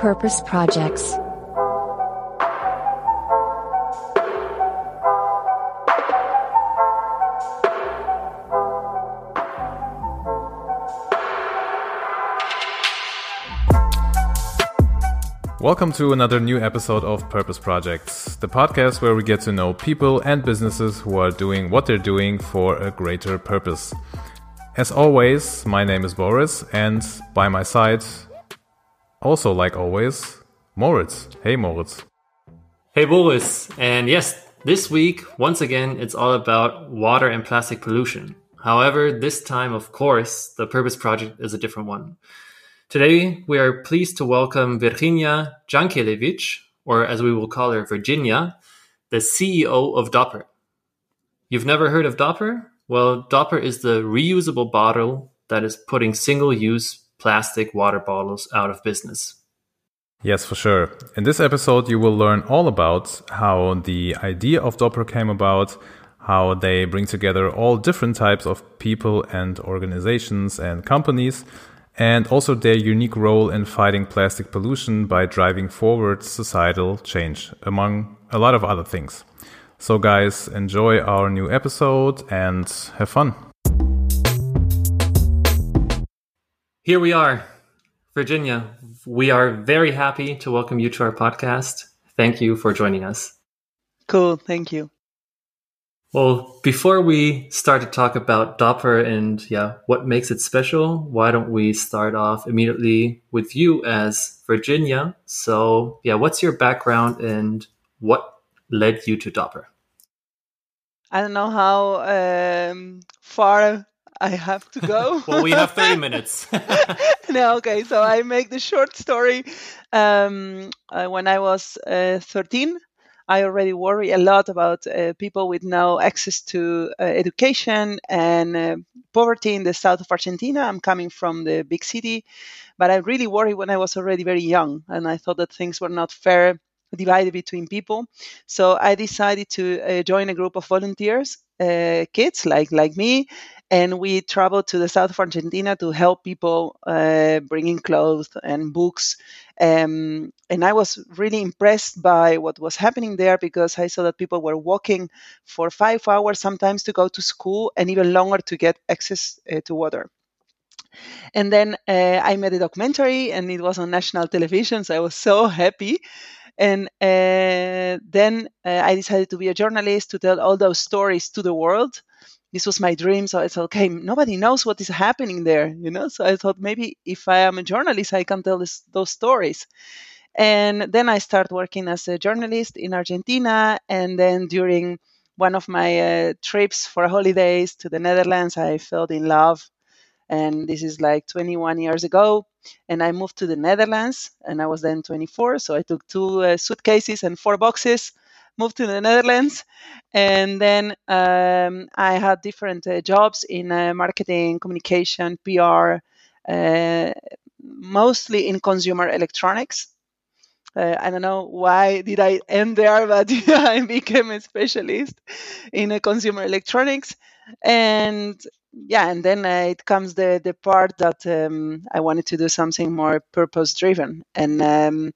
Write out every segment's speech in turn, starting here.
Purpose Projects. Welcome to another new episode of Purpose Projects, the podcast where we get to know people and businesses who are doing what they're doing for a greater purpose. As always, my name is Boris, and by my side, also like always, Moritz. Hey, Moritz. Hey, Boris. And yes, this week, once again, it's all about water and plastic pollution. However, this time, of course, the Purpose Project is a different one. Today, we are pleased to welcome Virginia Jankelevich, or as we will call her, Virginia, the CEO of Dopper. You've never heard of Dopper? Well, Dopper is the reusable bottle that is putting single use plastic water bottles out of business. Yes, for sure. In this episode, you will learn all about how the idea of Dopper came about, how they bring together all different types of people and organizations and companies and also their unique role in fighting plastic pollution by driving forward societal change, among a lot of other things. So, guys, enjoy our new episode and have fun. Here we are, Virginia. We are very happy to welcome you to our podcast. Thank you for joining us. Cool. Thank you. Well, before we start to talk about Dopper and yeah, what makes it special, why don't we start off immediately with you as Virginia? So, yeah, what's your background and what led you to Dopper? I don't know how um, far I have to go. well, we have 30 minutes. no, okay. So I make the short story. Um, uh, when I was uh, 13, I already worry a lot about uh, people with no access to uh, education and uh, poverty in the south of Argentina. I'm coming from the big city, but I really worried when I was already very young, and I thought that things were not fair divided between people. So I decided to uh, join a group of volunteers, uh, kids like like me, and we traveled to the south of Argentina to help people uh, bringing clothes and books. Um, and I was really impressed by what was happening there because I saw that people were walking for five hours sometimes to go to school and even longer to get access uh, to water. And then uh, I made a documentary and it was on national television, so I was so happy. And uh, then uh, I decided to be a journalist to tell all those stories to the world this was my dream. So I thought, okay, nobody knows what is happening there, you know. So I thought maybe if I am a journalist, I can tell this, those stories. And then I started working as a journalist in Argentina. And then during one of my uh, trips for holidays to the Netherlands, I fell in love. And this is like 21 years ago. And I moved to the Netherlands, and I was then 24. So I took two uh, suitcases and four boxes moved to the Netherlands, and then um, I had different uh, jobs in uh, marketing, communication, PR, uh, mostly in consumer electronics. Uh, I don't know why did I end there, but I became a specialist in uh, consumer electronics, and yeah, and then uh, it comes the the part that um, I wanted to do something more purpose driven, and um,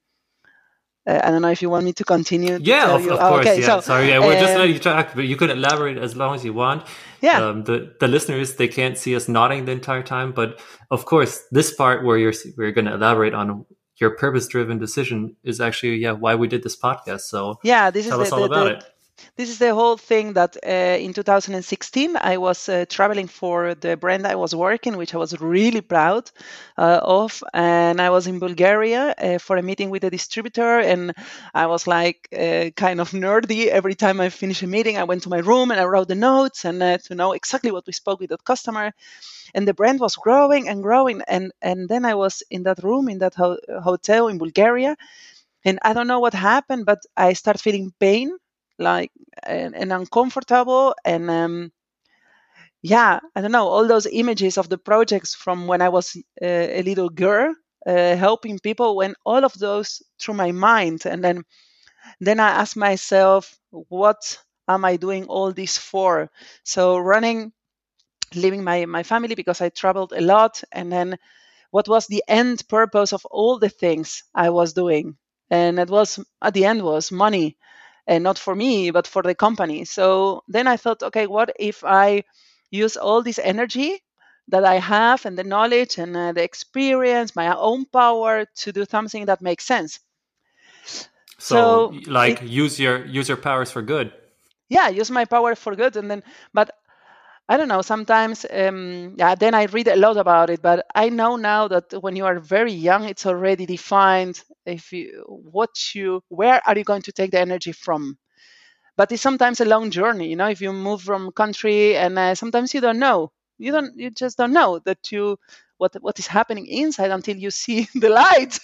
uh, I don't know if you want me to continue. To yeah, of, of, course. Okay, yeah. So, Sorry, yeah, we're just letting you talk, but you could elaborate as long as you want. Yeah. Um, the the listeners they can't see us nodding the entire time, but of course, this part where you're we're going to elaborate on your purpose driven decision is actually yeah why we did this podcast. So yeah, this tell is us the, all the, about the, it this is the whole thing that uh, in 2016 I was uh, traveling for the brand I was working, which I was really proud uh, of, and I was in Bulgaria uh, for a meeting with a distributor, and I was like uh, kind of nerdy. Every time I finish a meeting, I went to my room and I wrote the notes and uh, to know exactly what we spoke with that customer. And the brand was growing and growing, and and then I was in that room in that ho- hotel in Bulgaria, and I don't know what happened, but I started feeling pain like and, and uncomfortable and um, yeah i don't know all those images of the projects from when i was uh, a little girl uh, helping people when all of those through my mind. And then then i asked myself what am i doing all this for? So running leaving my, my family because i traveled a lot. And then what was the end purpose of all the things I was doing. And it was at the end was money, and not for me, but for the company. So then I thought, okay, what if I use all this energy that I have and the knowledge and uh, the experience, my own power to do something that makes sense. So, so like it, use your use your powers for good. Yeah, use my power for good, and then but I don't know. Sometimes, um, yeah. Then I read a lot about it, but I know now that when you are very young, it's already defined. If you what you where are you going to take the energy from? But it's sometimes a long journey. You know, if you move from country, and uh, sometimes you don't know. You don't. You just don't know that you what what is happening inside until you see the light.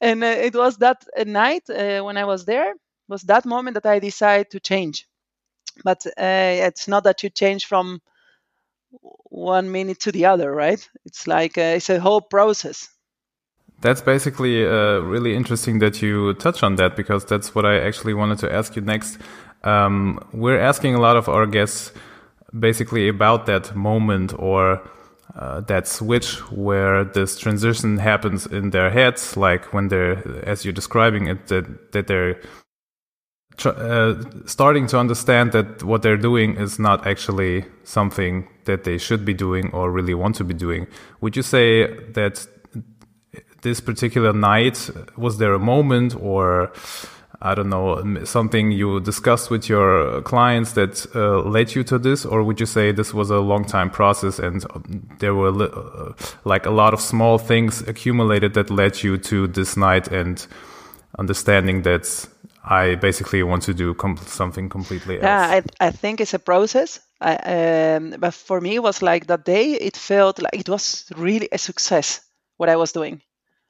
and uh, it was that night uh, when I was there was that moment that I decided to change but uh, it's not that you change from one minute to the other right? It's like uh, it's a whole process. That's basically uh, really interesting that you touch on that because that's what i actually wanted to ask you next. Um, we're asking a lot of our guests basically about that moment or uh, that switch where this transition happens in their heads, like when they're, as you're describing it, that, that they're uh, starting to understand that what they're doing is not actually something that they should be doing or really want to be doing. Would you say that this particular night was there a moment or I don't know something you discussed with your clients that uh, led you to this, or would you say this was a long time process and there were uh, like a lot of small things accumulated that led you to this night and understanding that I basically want to do com- something completely else. Yeah, I, I think it's a process. I, um, but for me, it was like that day, it felt like it was really a success what I was doing.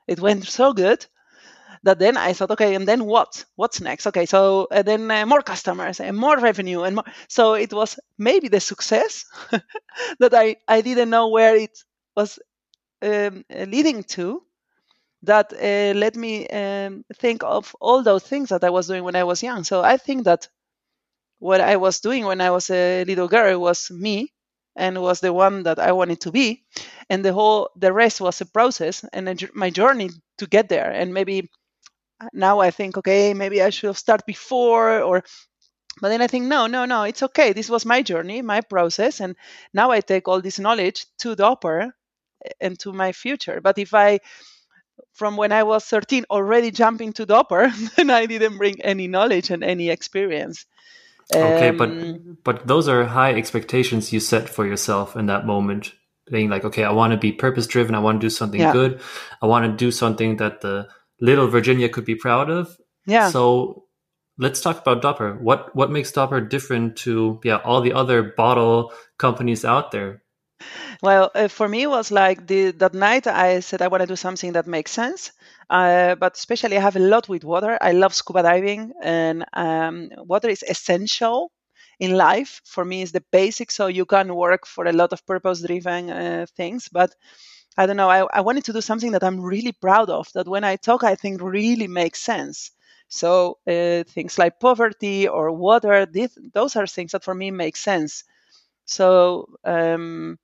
It went so good that then I thought, okay, and then what? What's next? Okay, so uh, then uh, more customers and more revenue and more. So it was maybe the success that I I didn't know where it was um, leading to, that uh, let me um, think of all those things that I was doing when I was young. So I think that what I was doing when I was a little girl was me and was the one that I wanted to be, and the whole the rest was a process and a, my journey to get there. And maybe now I think, okay, maybe I should have started before or. But then I think, no, no, no, it's okay. This was my journey, my process, and now I take all this knowledge to Dopper and to my future. But if I from when I was 13 already jumping to Dopper, and I didn't bring any knowledge and any experience. Okay, um, but but those are high expectations you set for yourself in that moment. Being like, okay, I want to be purpose driven. I want to do something yeah. good. I want to do something that the little Virginia could be proud of. Yeah. So let's talk about Dopper. What what makes Dopper different to yeah all the other bottle companies out there? Well, uh, for me, it was like the, that night I said I want to do something that makes sense. Uh, but especially, I have a lot with water. I love scuba diving, and um, water is essential in life. For me, is the basic. So you can work for a lot of purpose-driven uh, things, but I don't know. I, I wanted to do something that I'm really proud of. That when I talk, I think really makes sense. So uh, things like poverty or water, this, those are things that for me make sense. So um,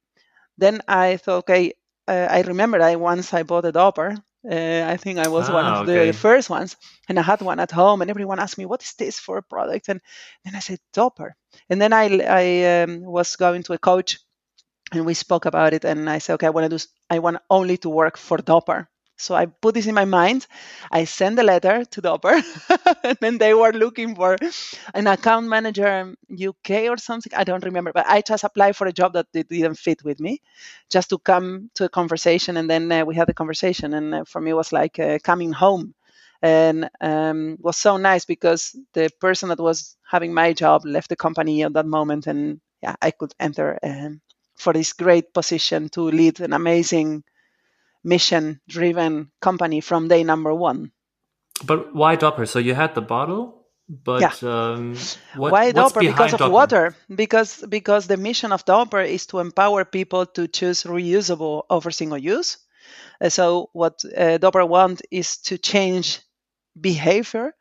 then I thought, okay, uh, I remember I once I bought a Dopper. Uh, I think I was ah, one of okay. the first ones, and I had one at home, and everyone asked me, "What is this for a product?" And then I said, "Dopper." And then I I um, was going to a coach, and we spoke about it, and I said, "Okay, I want to do. I want only to work for Dopper." So I put this in my mind. I sent a letter to Dopper, and then they were looking for an account manager in UK or something. I don't remember, but I just applied for a job that didn't fit with me, just to come to a conversation, and then uh, we had a conversation. And uh, for me, it was like uh, coming home, and um, was so nice because the person that was having my job left the company at that moment, and yeah, I could enter um, for this great position to lead an amazing mission driven company from day number one. But why Dopper? So you had the bottle, but yeah. um, what, why Dopper? Because of water. Because because the mission of Dopper is to empower people to choose reusable over single use. Uh, so what uh, want is to change behavior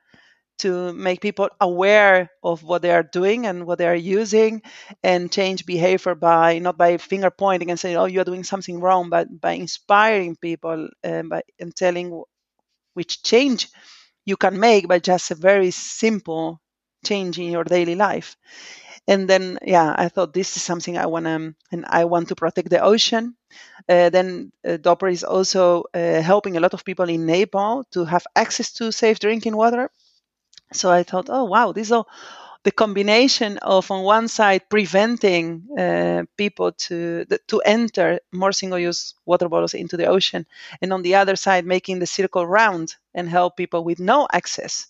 to make people aware of what they are doing and what they are using and change behavior by not by finger pointing and saying oh you're doing something wrong but by inspiring people and by and telling which change you can make by just a very simple change in your daily life. And then yeah i thought this is something i want to and i want to protect the ocean. Uh, then uh, Dopper is also uh, helping a lot of people in nepal to have access to safe drinking water so I thought, oh wow, this is the combination of on one side preventing uh, people to to enter more single-use water bottles into the ocean, and on the other side making the circle round and help people with no access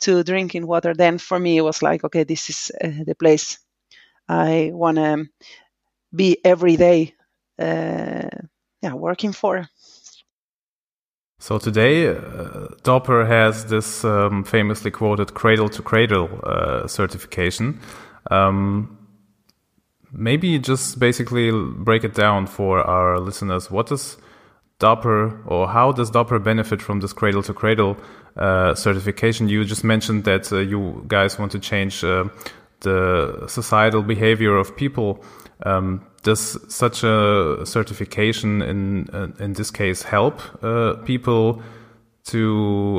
to drinking water. Then for me it was like, okay, this is uh, the place I want to be every day, uh, yeah, working for. So today, uh, Dopper has this um, famously quoted cradle to cradle uh, certification. Um, maybe just basically break it down for our listeners. What does Dopper or how does Dopper benefit from this cradle to cradle uh, certification? You just mentioned that uh, you guys want to change the societal behavior of people. Um, does such a certification in uh, in this case help uh, people to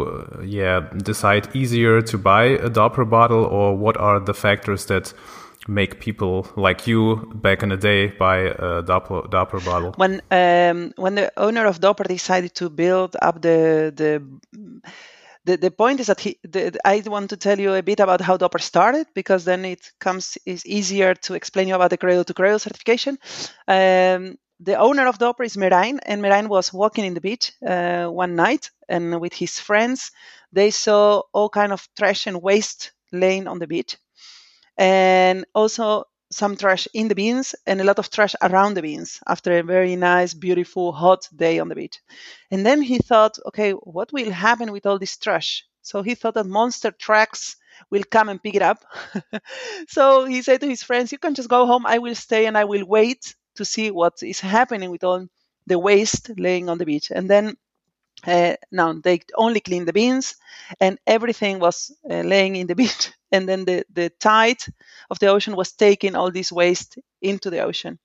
uh, yeah decide easier to buy a Dopper bottle, or what are the factors that make people like you back in the day buy a Dopper, Dopper bottle? When um, when the owner of Dopper decided to build up the the the, the point is that he, the, I want to tell you a bit about how Dopper started because then it comes is easier to explain you about the cradle to cradle certification. Um, the owner of Dopper is Merijn, and Merijn was walking in the beach uh, one night, and with his friends, they saw all kind of trash and waste laying on the beach, and also some trash in the bins and a lot of trash around the bins after a very nice, beautiful, hot day on the beach. And then he thought, okay, what will happen with all this trash? So he thought that monster trucks will come and pick it up. so he said to his friends, You can just go home. I will stay and I will wait to see what is happening with all the waste laying on the beach. And then uh, now they only clean the bins and everything was uh, laying in the beach and then the, the tide of the ocean was taking all this waste into the ocean.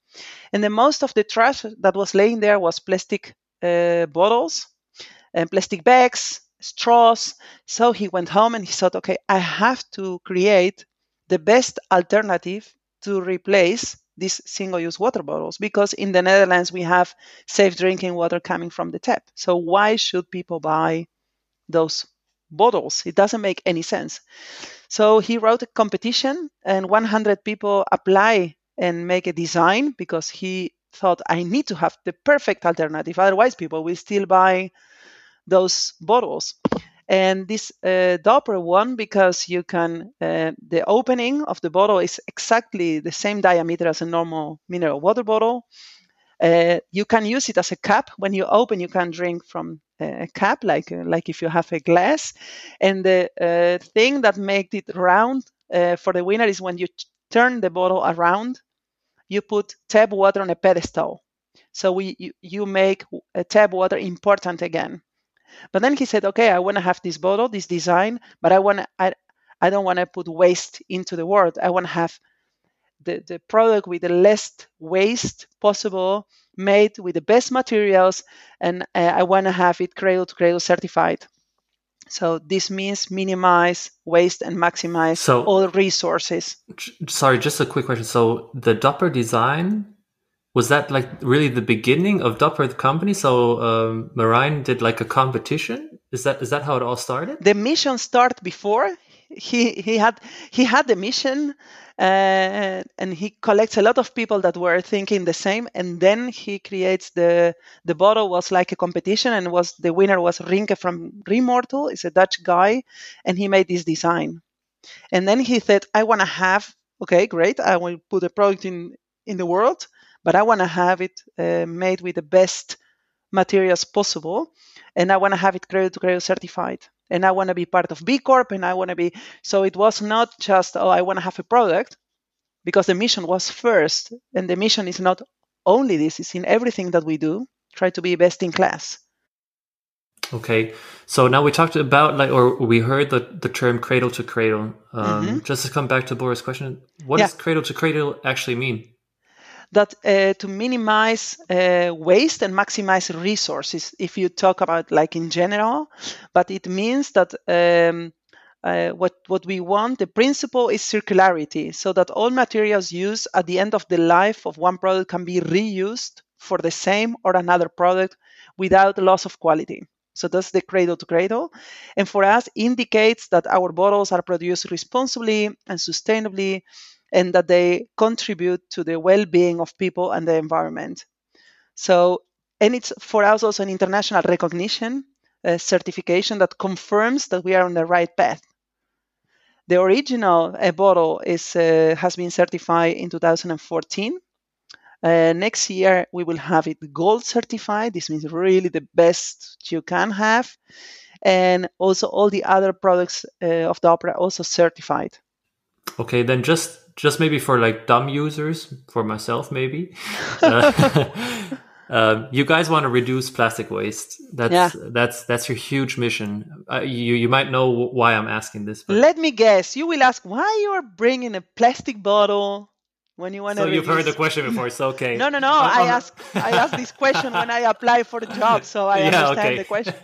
And then most of the trash that was laying there was plastic uh, bottles and plastic bags straws. So he went home and he thought okay i have to create the best alternative to replace these single-use water bottles because in the Netherlands we have safe drinking water coming from the tap. So why should people buy those bottles? It doesn't make any sense. So he wrote a competition and 100 people apply and make a design because he thought I need to have the perfect alternative otherwise people will still buy those bottles and this uh, Dopper one because you can uh, the opening of the bottle is exactly the same diameter as a normal mineral water bottle. Uh, you can use it as a cup. When you open, you can drink from a cup, like uh, like if you have a glass. And the uh, thing that makes it round uh, for the winner is when you turn the bottle around, you put tap water on a pedestal. So we you, you make tap water important again. But then he said, okay, I want to have this bottle, this design, but I want I, I don't want to put waste into the world. I want to have the, the product with the least waste possible, made with the best materials, and uh, I want to have it cradle to cradle certified. So this means minimize waste and maximize so, all resources. Sorry, just a quick question. So the Dopper design was that like really the beginning of Dopper the company? So um, Merijn did like a competition. Is that is that how it all started? The mission started before. He he had he had the mission, uh, and he collects a lot of people that were thinking the same. And then he creates the the bottle was like a competition, and was the winner was Rinke from Remortel. Is a Dutch guy, and he made this design. And then he said, I want to have okay, great. I will put a product in in the world but I want to have it uh, made with the best materials possible, and I want to have it cradle to cradle certified. And I want to be part of B Corp, and I want to be. So it was not just oh, I want to have a product, because the mission was first, and the mission is not only this; it's in everything that we do. Try to be best in class. Okay, so now we talked about like, or we heard the, the term cradle to cradle. Um, mm-hmm. Just to come back to Boris' question, what yeah. does cradle to cradle actually mean? That uh, to minimize uh, waste and maximize resources, if you talk about like in general, but it means that um, uh, what what we want the principle is circularity so that all materials used at the end of the life of one product can be reused for the same or another product without loss of quality. So that's the cradle to cradle. And for us indicates that our bottles are produced responsibly and sustainably and that they contribute to the well-being of people and the environment so and it's for us also an international recognition uh, certification that confirms that we are on the right path the original uh, bottle is uh, has been certified in 2014. Uh, next year we will have it gold certified. This means really the best you can have, and also all the other products uh, of Dopper also certified. Okay, then just just maybe for like dumb users, for myself maybe. Uh, Um, you guys want to reduce plastic waste. That's yeah. that's that's your huge mission. Uh, you you might know why I'm asking this. But... Let me guess. You will ask why you are bringing a plastic bottle when you want to. So you've heard the question before. It's okay. no, no, no. Um, I ask I ask this question when I apply for the job, so I yeah, understand okay. the question.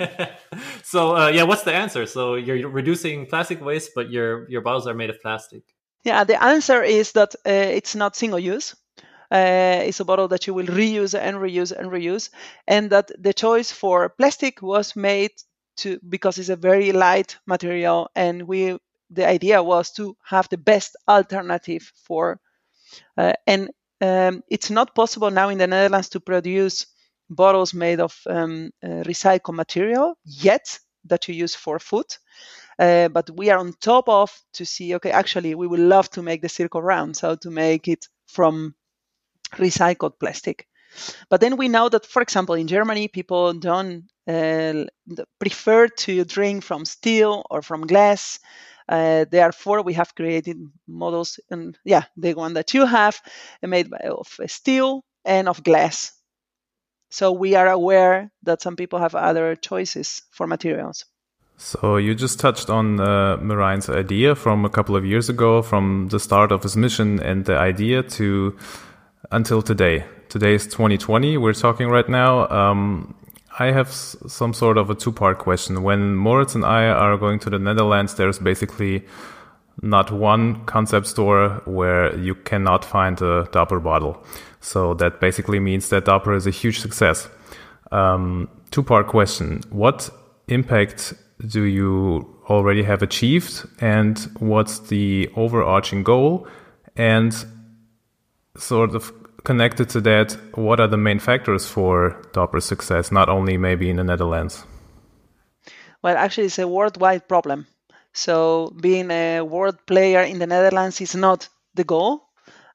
so uh, yeah, what's the answer? So you're reducing plastic waste, but your your bottles are made of plastic. Yeah, the answer is that uh, it's not single use uh, is a bottle that you will reuse and reuse and reuse, and that the choice for plastic was made to because it's a very light material, and we the idea was to have the best alternative for, uh, and um, it's not possible now in the Netherlands to produce bottles made of um, uh, recycled material yet that you use for food. Uh, but we are on top of to see okay actually we would love to make the circle round so to make it from recycled plastic. But then we know that, for example, in Germany, people don't uh, prefer to drink from steel or from glass. Uh, therefore, we have created models, and yeah, the one that you have, made of steel and of glass. So we are aware that some people have other choices for materials. So you just touched on uh, Merijn's idea from a couple of years ago, from the start of his mission and the idea to until today. Today is 2020. We're talking right now. Um, I have some sort of a two part question. When Moritz and I are going to the Netherlands, there's basically not one concept store where you cannot find a Dopper bottle. So that basically means that Dopper is a huge success. Um, two part question. What impact do you already have achieved? And what's the overarching goal? And sort of connected to that, what are the main factors for Dopper's success, not only maybe in the Netherlands? Well, actually, it's a worldwide problem. So, being a world player in the Netherlands is not the goal.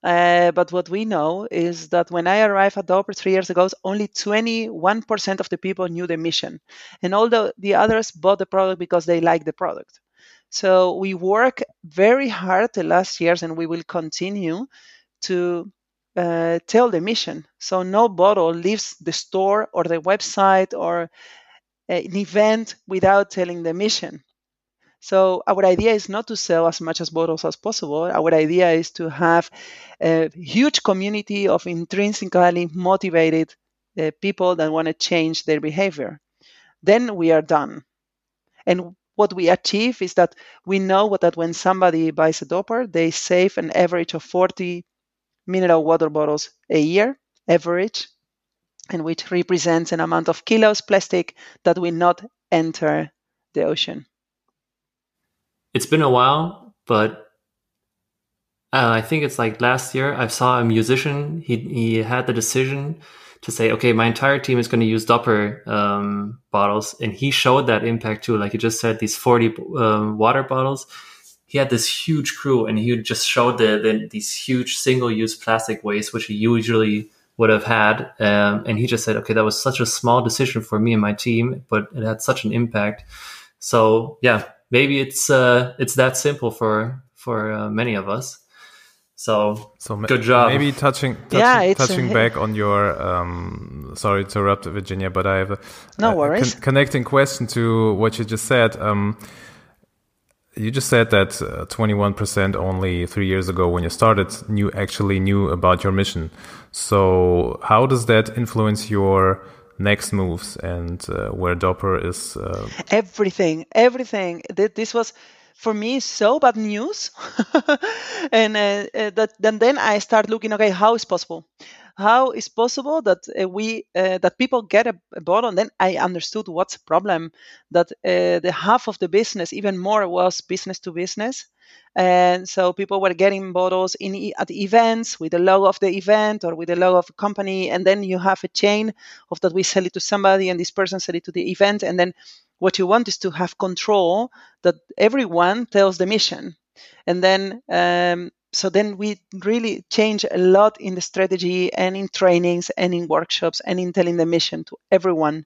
Uh, but what we know is that when I arrived at Dopper three years ago, only 21% of the people knew the mission. And all the, the others bought the product because they liked the product. So we work very hard the last years, and we will continue to uh, tell the mission. So no bottle leaves the store or the website or an event without telling the mission. So our idea is not to sell as much as bottles as possible. Our idea is to have a huge community of intrinsically motivated uh, people that want to change their behavior. Then we are done. And what we achieve is that we know that when somebody buys a Dopper, they save an average of 40 mineral water bottles a year average, and which represents an amount of kilos plastic that will not enter the ocean. It's been a while, but uh, I think it's like last year. I saw a musician. He he had the decision to say, okay, my entire team is going to use Dopper um, bottles, and he showed that impact too. Like you just said, these forty um, water bottles he had this huge crew and he just showed the, the these huge single-use plastic waste which he usually would have had um, and he just said okay that was such a small decision for me and my team but it had such an impact so yeah maybe it's uh, it's that simple for for uh, many of us So, So good job. Maybe touching touching, Yeah, it's a- touching back on your um, sorry to interrupt, Virginia, but I have a, No a- a worries. connecting question to what you just said. Um, you just said that uh, 21% only three years ago when you started knew actually knew about your mission. So how does that influence your next moves and uh, where Dopper is? Uh, everything everything this was for me so bad news and uh, uh, that then then i start looking okay how is possible how is possible that uh, we uh, that people get a, a bottle and then i understood what's the problem that uh, the half of the business even more was business to business. And so people were getting bottles in at events with the logo of the event or with the logo of a company and then you have a chain of that we sell it to somebody and this person sell it to the event. And then what you want is to have control that everyone tells the mission. And then um, so then we really change a lot in the strategy and in trainings and in workshops and in telling the mission to everyone.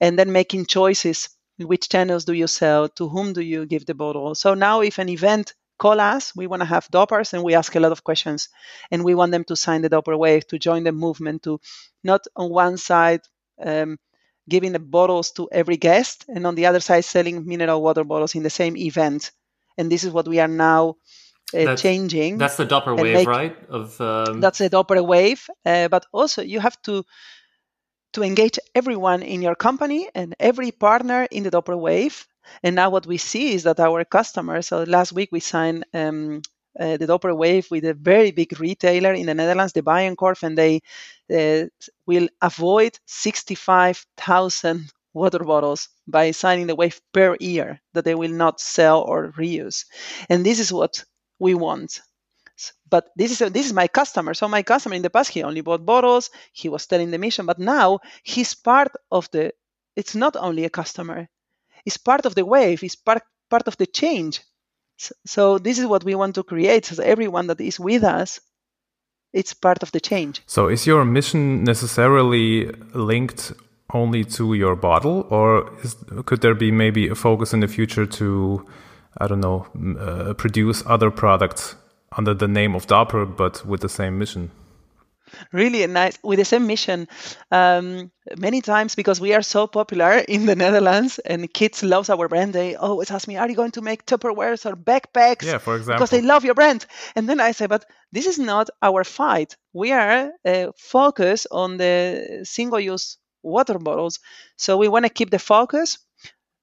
And then making choices. Which channels do you sell? To whom do you give the bottle? So now if an event call us we want to have doppers and we ask a lot of questions. And we want them to sign the dopper wave to join the movement to not on one side um, giving the bottles to every guest and on the other side selling mineral water bottles in the same event. And this is what we are now That's- changing That's the Dopper wave, make- right? Of um, that's the Dopper wave. Uh, but also you have to to engage everyone in your company and every partner in the Dopper wave. And now what we see is that our customers. So last week we signed um, uh, the Dopper wave with a very big retailer in the Netherlands, the Bijenkorf, and they uh, will avoid 65,000 water bottles by signing the wave per year that they will not sell or reuse. And this is what we want. But this is this is my customer. So my customer in the past he only bought bottles. He was telling the mission, but now he's part of the. It's not only a customer. It's part of the wave. It's part part of the change. So this is what we want to create. So everyone that is with us, it's part of the change. So is your mission necessarily linked only to your bottle, or is, could there be maybe a focus in the future to, I don't know, uh, produce other products under the name of Dopper but with the same mission? really nice with the same mission. Um, many times because we are so popular in the netherlands and kids love our brand they always ask me are you going to make tupperwares or backpacks? Yeah, for example. because they love your brand. And then i say but this is not our fight. We are uh, focused on the single use water bottles. So we want to keep the focus.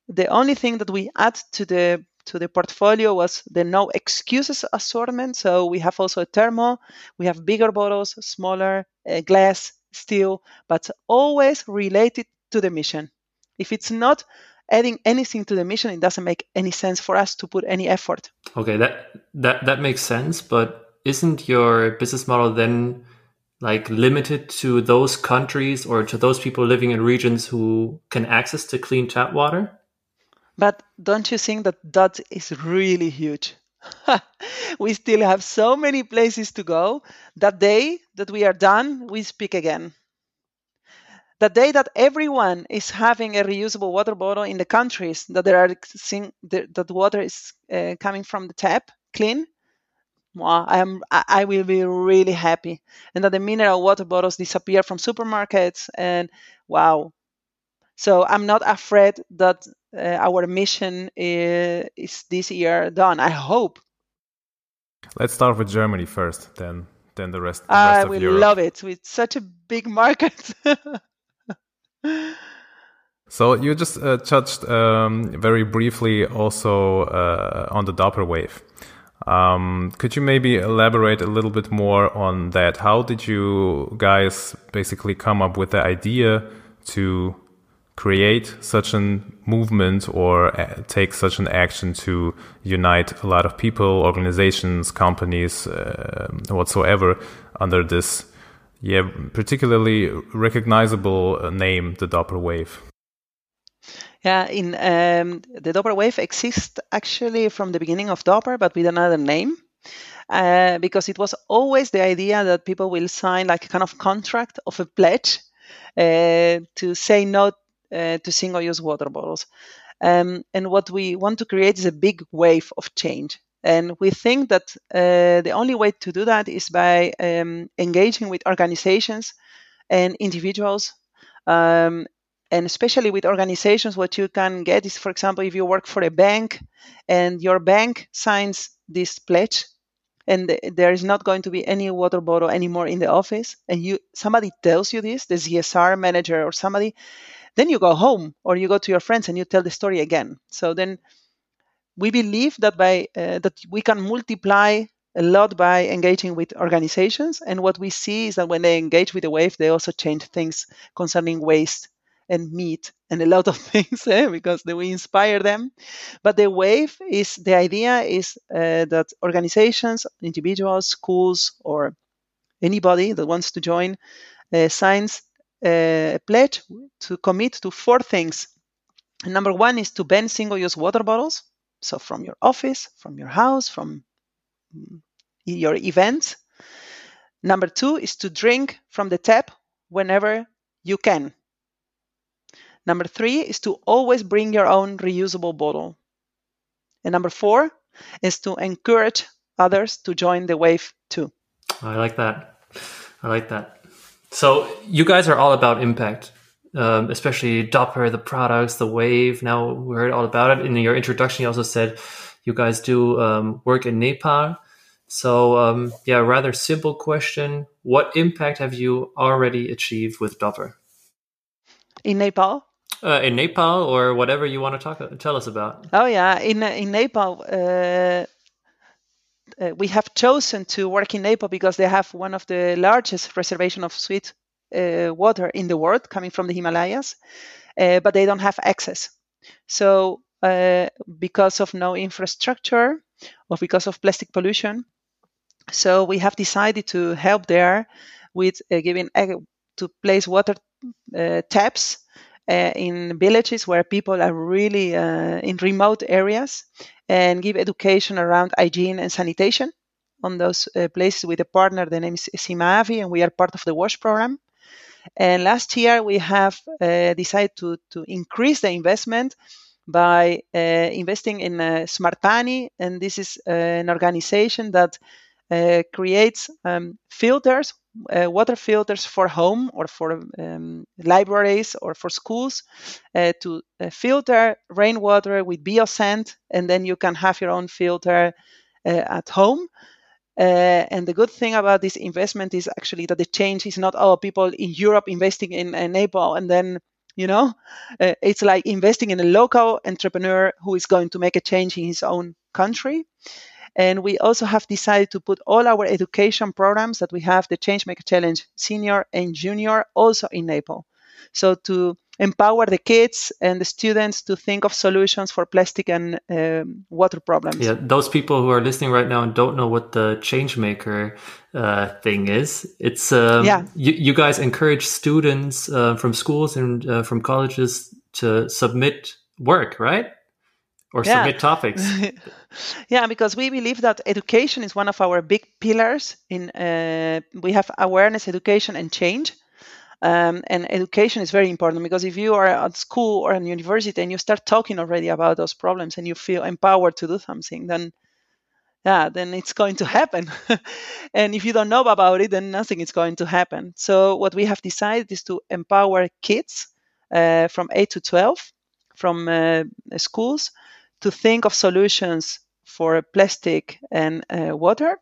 The only thing that we add to the to the portfolio was the no excuses assortment. So we have also a thermo, we have bigger bottles, smaller, uh, glass, steel, but always related to the mission. If it's not adding anything to the mission, it doesn't make any sense for us to put any effort. Okay, that that that makes sense, but isn't your business model then like limited to those countries or to those people living in regions who can access to clean tap water? But don't you think that that is really huge? we still have so many places to go. That day that we are done, we speak again. The day that everyone is having a reusable water bottle in the countries that there are that water is uh, coming from the tap clean, well, I am I will be really happy, and that the mineral water bottles disappear from supermarkets. And wow, so I'm not afraid that our mission is, is this year done. I hope. Let's start with Germany first, then then the rest. The I rest of will Europe. love it with such a big market. So you just uh, touched um, very briefly also uh, on the Dopper wave. Um, could you maybe elaborate a little bit more on that? How did you guys basically come up with the idea to create such a movement or uh, take such an action to unite a lot of people, organizations, companies, uh, whatsoever under this, yeah, particularly recognizable uh, name, the Dopper wave? Yeah, in um, the Dopper wave exists actually from the beginning of Dopper, but with another name, uh, because it was always the idea that people will sign like a kind of contract of a pledge uh, to say no uh, to single-use water bottles. Um, and what we want to create is a big wave of change. And we think that uh, the only way to do that is by um, engaging with organizations and individuals. Um, and especially with organizations, what you can get is, for example, if you work for a bank and your bank signs this pledge and there is not going to be any water bottle anymore in the office and you somebody tells you this the csr manager or somebody then you go home or you go to your friends and you tell the story again so then we believe that by uh, that we can multiply a lot by engaging with organizations and what we see is that when they engage with the wave they also change things concerning waste and meat and a lot of things eh, because we inspire them. But the wave is the idea is uh, that organizations, individuals, schools, or anybody that wants to join uh, signs uh, pledge to commit to four things. number one is to ban single-use water bottles. So from your office, from your house, from your events. Number two is to drink from the tap whenever you can. Number three is to always bring your own reusable bottle. And number four is to encourage others to join the wave too. I like that. I like that. So you guys are all about impact, um, especially Dopper, the products, the wave. Now we heard all about it. In your introduction, you also said you guys do um, work in Nepal. So um, yeah, rather simple question: What impact have you already achieved with Dopper? In Nepal? uh, in Nepal or whatever you want to talk tell us about. Oh yeah, in in Nepal. Uh, uh, we have chosen to work in Nepal because they have one of the largest reservation of sweet uh, water in the world coming from the Himalayas, uh, but they don't have access. So uh, because of no infrastructure or because of plastic pollution, so we have decided to help there with giving to place water taps uh, in villages where people are really uh, in remote areas and give education around hygiene and sanitation on those uh, places with a partner. The name is Simavi, and we are part of the WASH program. And last year, we have uh, decided to, to increase the investment by uh, investing in uh, SmartPaani, and this is an organization that creates um, filters uh, water filters for home or for um, libraries or for schools uh, to uh, filter rainwater with biosand, and then you can have your own filter uh, at home. Uh, and the good thing about this investment is actually that the change is not all people in Europe investing in, in Nepal and then you know uh, it's like investing in a local entrepreneur who is going to make a change in his own country and we also have decided to put all our education programs that we have, the Changemaker Challenge Senior and Junior, also in Nepal. So to empower the kids and the students to think of solutions for plastic and um, water problems. Yeah, those people who are listening right now and don't know what the Changemaker uh, thing is, it's um, yeah. You, you, guys encourage students uh, from schools and uh, from colleges to submit work, right? Or yeah. submit topics. yeah, because we believe that education is one of our big pillars. In uh, we have awareness, education, and change. Um, and education is very important because if you are at school or in university and you start talking already about those problems and you feel empowered to do something, then yeah, then it's going to happen. and if you don't know about it, then nothing is going to happen. So what we have decided is to empower kids uh, from 8 to 12 from uh, schools to think of solutions for plastic and uh, water.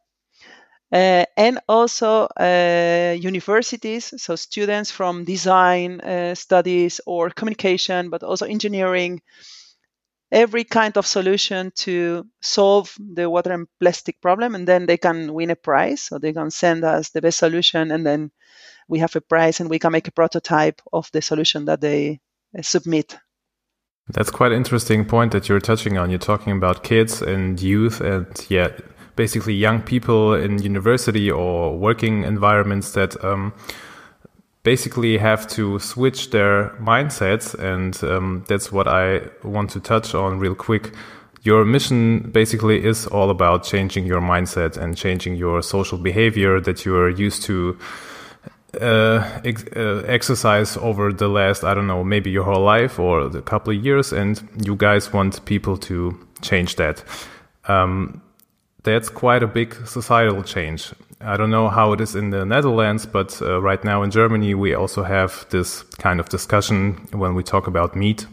Uh, and also uh, universities, so students from design uh, studies or communication, but also engineering, every kind of solution to solve the water and plastic problem. And then they can win a prize. So they can send us the best solution, and then we have a prize and we can make a prototype of the solution that they uh, submit that's quite an interesting point that you're touching on. You're talking about kids and youth and yeah, basically young people in university or working environments that um, basically have to switch their mindsets. And um, that's what I want to touch on real quick. Your mission basically is all about changing your mindset and changing your social behavior that you're used to uh, ex uh, exercise over the last, I don't know, maybe your whole life or a couple of years, and you guys want people to change that. Um, that's quite a big societal change. I don't know how it is in the Netherlands, but uh, right now in Germany, we also have this kind of discussion when we talk about meat.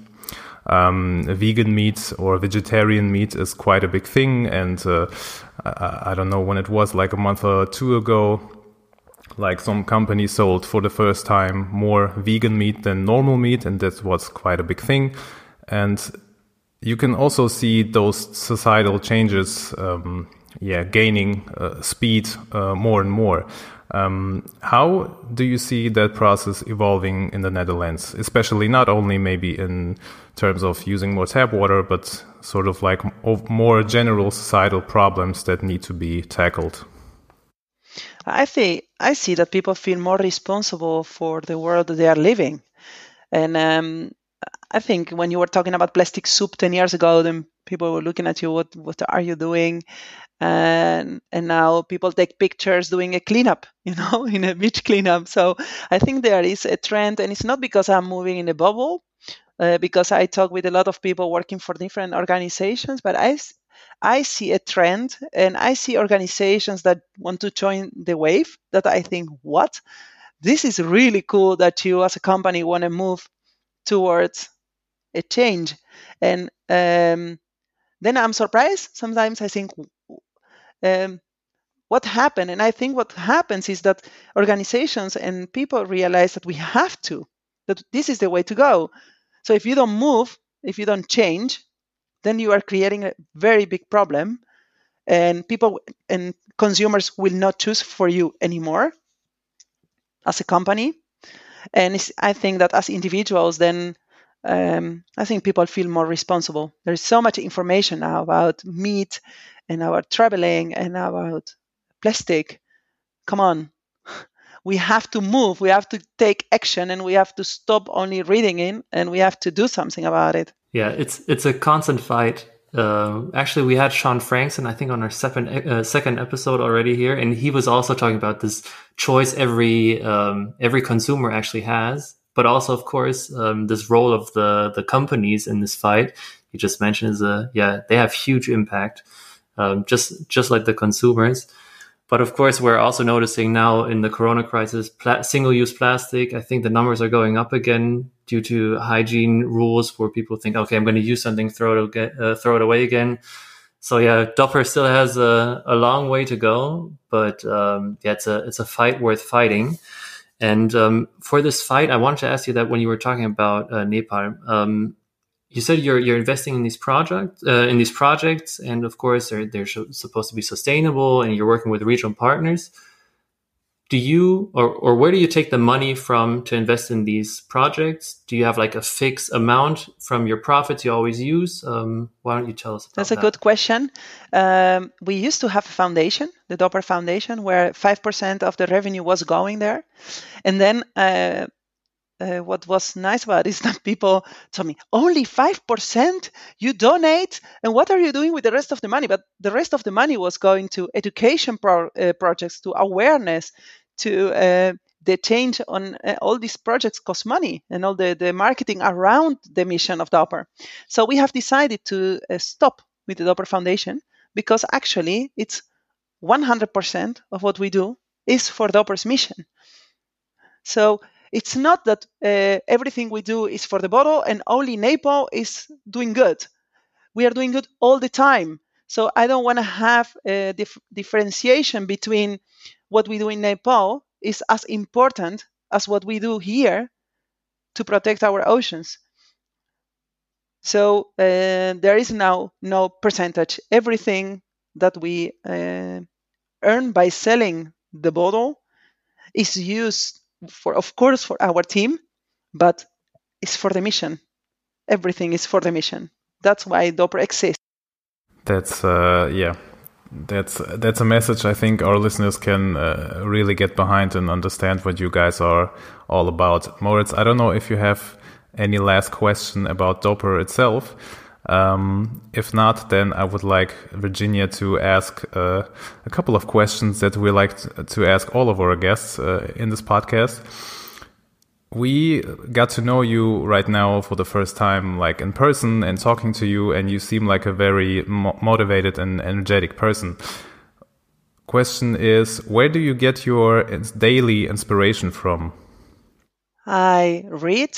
Um, vegan meat or vegetarian meat is quite a big thing. And uh, I, I, don't know when it was, like a month or two ago, like some company sold for the first time more vegan meat than normal meat. And that was quite a big thing. And you can also see those societal changes. Um, yeah, gaining uh, speed uh, more and more. Um, how do you see that process evolving in the Netherlands, especially not only maybe in terms of using more tap water, but sort of like more general societal problems that need to be tackled? I think I see that people feel more responsible for the world they are living, and um, I think when you were talking about plastic soup ten years ago, then people were looking at you. What what are you doing? and and now people take pictures doing a cleanup you know in a beach cleanup so i think there is a trend and it's not because i'm moving in a bubble uh, because i talk with a lot of people working for different organizations but i i see a trend and i see organizations that want to join the wave that i think what? This is really cool that you as a company want to move towards a change. And um, then i'm surprised sometimes i think um, what happened? And i think what happens is that organizations and people realize that we have to that this is the way to go. So if you don't move if you don't change then you are creating a very big problem and people and consumers will not choose for you anymore as a company and i think that as individuals then um, i think people feel more responsible there's so much information now about meat and about traveling and about plastic. Come on. We have to move, we have to take action and we have to stop only reading in and we have to do something about it. Yeah, it's it's a constant fight. Uh, actually, we had Sean Frankson, I think, on our second uh, second episode already here, and he was also talking about this choice every um, every consumer actually has, but also, of course, um, this role of the the companies in this fight. You just mentioned is a yeah, they have huge impact um, just just like the consumers. But of course, we're also noticing now in the Corona crisis, pla- single-use plastic. I think the numbers are going up again due to hygiene rules, where people think, okay, I'm going to use something, throw it, uh, throw it away again. So yeah, Dopper still has a, a long way to go, but um, yeah, it's a it's a fight worth fighting. And um, for this fight, I wanted to ask you that when you were talking about uh, Nepal, um, you said you're you're investing in these projects uh, in these projects, and of course they're they're supposed to be sustainable, and you're working with regional partners. Do you or or where do you take the money from to invest in these projects? Do you have like a fixed amount from your profits you always use? Um, why don't you tell us? That's a that? good question. Um, we used to have a foundation, the Dopper Foundation, where five percent of the revenue was going there, and then. Uh, uh, what was nice about it is that people told me only 5% you donate and what are you doing with the rest of the money but the rest of the money was going to education pro- uh, projects to awareness to uh, the change on uh, all these projects cost money and all the, the marketing around the mission of Dopper. So we have decided to uh, stop with the Dopper Foundation because actually it's 100% of what we do is for Dopper's mission. So it's not that uh, everything we do is for the bottle and only Nepal is doing good. We are doing good all the time. So I don't want to have a dif- differentiation between what we do in Nepal is as important as what we do here to protect our oceans. So uh, there is now no percentage. Everything that we uh, earn by selling the bottle is used for of course for our team, but it's for the mission. Everything is for the mission. That's why Dopper exists. That's uh, yeah. That's that's a message I think our listeners can uh, really get behind and understand what you guys are all about. Moritz, I don't know if you have any last question about Dopper itself. Um, if not, then I would like Virginia to ask uh, a couple of questions that we like to ask all of our guests uh, in this podcast. we got to know you right now for the first time, like in person and talking to you, and you seem like a very mo motivated and energetic person. Question is, where do you get your daily inspiration from? I read.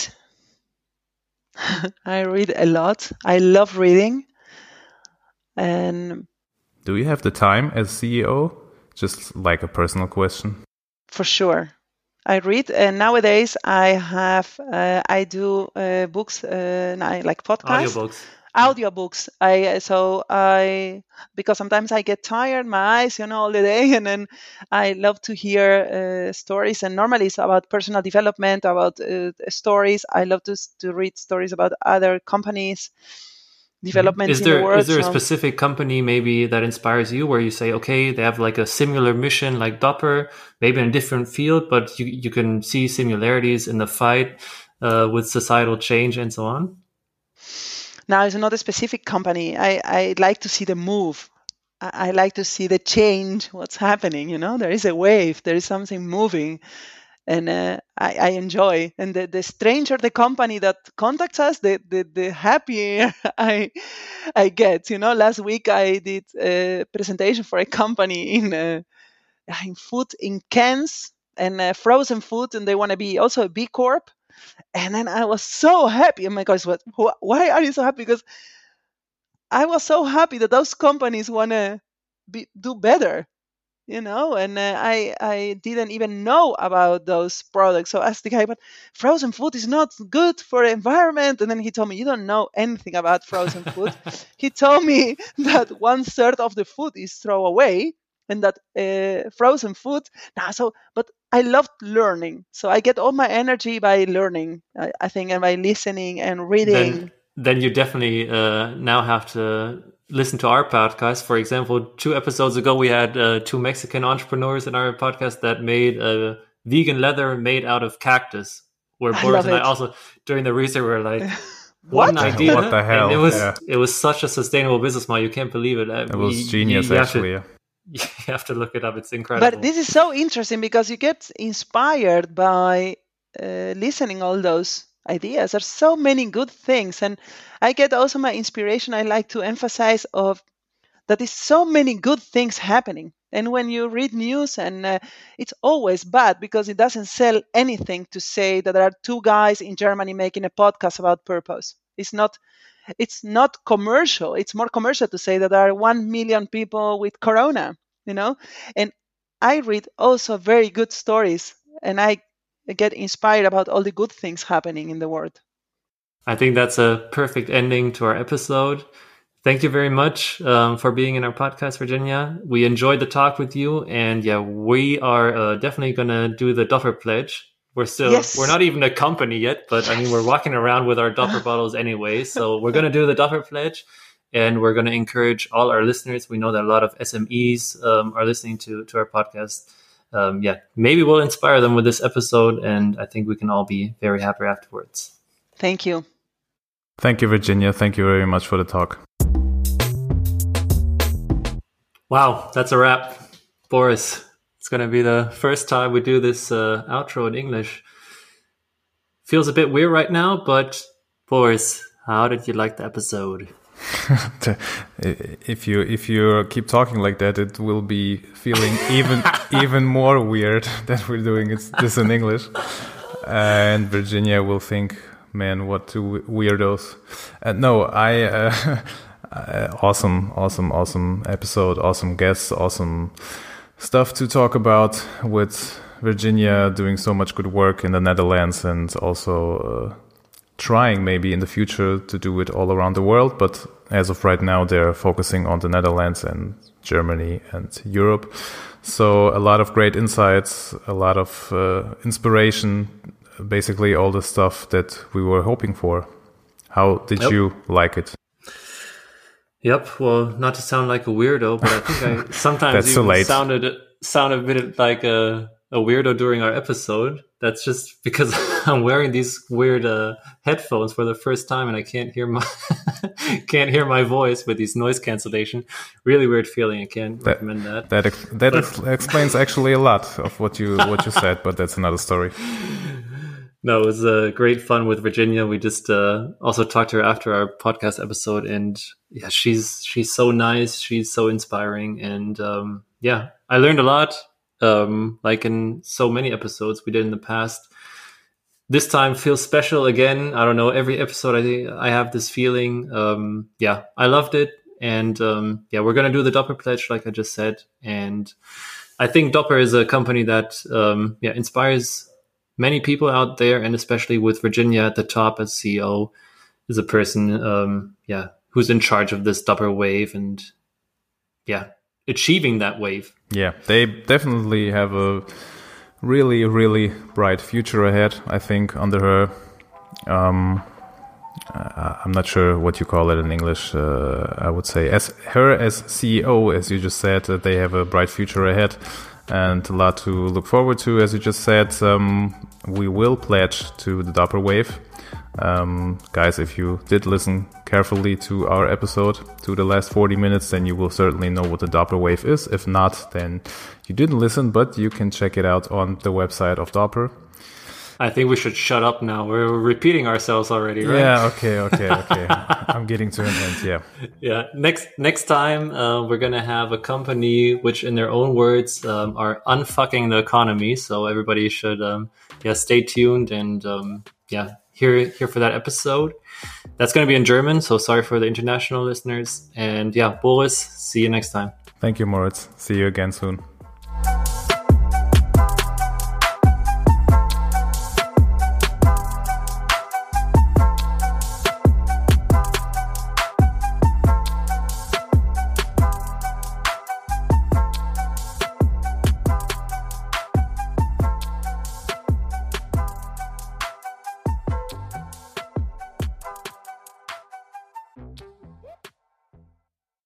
I read a lot. I love reading. And do you have the time as CEO? Just like a personal question. For sure. I read, and nowadays I have uh, I do uh, books, uh, like podcasts, audiobooks. Audiobooks. I so I because sometimes I get tired, my eyes, you know, all the day, and then I love to hear uh, stories. And normally it's about personal development, about uh, stories. I love to to read stories about other companies development is there in the world. Is there a specific company maybe that inspires you where you say, okay, they have like a similar mission like Dopper, maybe in a different field, but you, you can see similarities in the fight uh, with societal change and so on? Now, it's not a specific company. I, I like to see the move. I, I like to see the change, what's happening. You know, there is a wave, there is something moving and uh, I, I, enjoy. And the, the stranger the company that contacts us, the, the, the happier I I get. You know, last week I did a presentation for a company in uh, in food in cans and uh, frozen food, and they want to be also a B Corp. And then I was so happy. Oh my gosh, what? Why are you so happy? Because I was so happy that those companies want to be, do better you know and uh, i i didn't even know about those products so i asked the guy but frozen food is not good for the environment and then he told me you don't know anything about frozen food he told me that one third of the food is thrown away and that uh, frozen food now so but i loved learning so i get all my energy by learning i, I think and by listening and reading then, then you definitely uh, now have to listen to our podcast, for example, two episodes ago, we had uh, two Mexican entrepreneurs in our podcast that made a vegan leather made out of cactus. Where Boris and I also, during the research, were like, what? one idea. What the hell? And it was yeah. it was such a sustainable business model. You can't believe it. It was genius, you, you actually. To, you have to look it up. It's incredible. But this is so interesting because you get inspired by uh, listening all those ideas. There's so many good things, and I get also my inspiration. I like to emphasize of that is so many good things happening. And when you read news, and uh, it's always bad because it doesn't sell anything to say that there are two guys in Germany making a podcast about purpose. It's not. It's not commercial. It's more commercial to say that there are one million people with corona. You know, and I read also very good stories, and I get inspired about all the good things happening in the world. I think that's a perfect ending to our episode. Thank you very much um, for being in our podcast, Virginia. We enjoyed the talk with you, and yeah, we are uh, definitely gonna do the Dopper pledge. We're still yes. we're not even a company yet, but I mean we're walking around with our Dopper bottles anyway. So we're gonna do the Dopper pledge, and we're gonna encourage all our listeners. We know that a lot of SMEs um, are listening to to our podcast um, yeah, maybe we'll inspire them with this episode, and I think we can all be very happy afterwards. Thank you. Thank you, Virginia. Thank you very much for the talk. Wow, that's a wrap. Boris, it's going to be the first time we do this uh, outro in English. Feels a bit weird right now, but Boris, how did you like the episode? if you if you keep talking like that, it will be feeling even even more weird that we're doing it, this in English, and Virginia will think, "Man, what two weirdos." Uh, no, I uh, uh, awesome, awesome, awesome episode, awesome guests, awesome stuff to talk about with Virginia doing so much good work in the Netherlands and also uh, trying maybe in the future to do it all around the world, but as of right now, they're focusing on the Netherlands and Germany and Europe. So a lot of great insights, a lot of uh, inspiration, basically all the stuff that we were hoping for. How did yep. you like it? Yep. Well, not to sound like a weirdo, but I think I sometimes even sounded sounded a bit like a a weirdo during our episode. That's just because I'm wearing these weird uh, headphones for the first time, and I can't hear my can't hear my voice with these noise cancellation. Really weird feeling. I can't that, recommend that. That ex- that but, explains actually a lot of what you what you said, but that's another story. No, it was uh, great fun with Virginia. We just uh, also talked to her after our podcast episode, and yeah, she's she's so nice. She's so inspiring, and um, yeah, I learned a lot. Um, like in so many episodes we did in the past. This time feels special again. I don't know. Every episode, I I have this feeling. Um, yeah, I loved it, and um, yeah, we're gonna do the Dopper pledge, like I just said, and I think Dopper is a company that um, yeah inspires many people out there, and especially with Virginia at the top as CEO, is a person, um, yeah, who's in charge of this Dopper wave and, yeah, achieving that wave. Yeah, they definitely have a really, really bright future ahead. I think under her. Um, uh, I'm not sure what you call it in English. Uh, I would say as her as CEO, as you just said, uh, they have a bright future ahead and a lot to look forward to. As you just said, um, we will pledge to the Dopper Wave. Um, guys, if you did listen carefully to our episode, to the last 40 minutes, then you will certainly know what the Dopper Wave is. If not, then you didn't listen, but you can check it out on the website of Dopper. I think we should shut up now. We're repeating ourselves already, right? Yeah. Okay. Okay. Okay. I'm getting to an end. Yeah. Yeah. Next next time, uh, we're gonna have a company which, in their own words, um, are unfucking the economy. So everybody should, um, yeah, stay tuned and um, yeah, here here for that episode. That's gonna be in German. So sorry for the international listeners. And yeah, Boris. See you next time. Thank you, Moritz. See you again soon.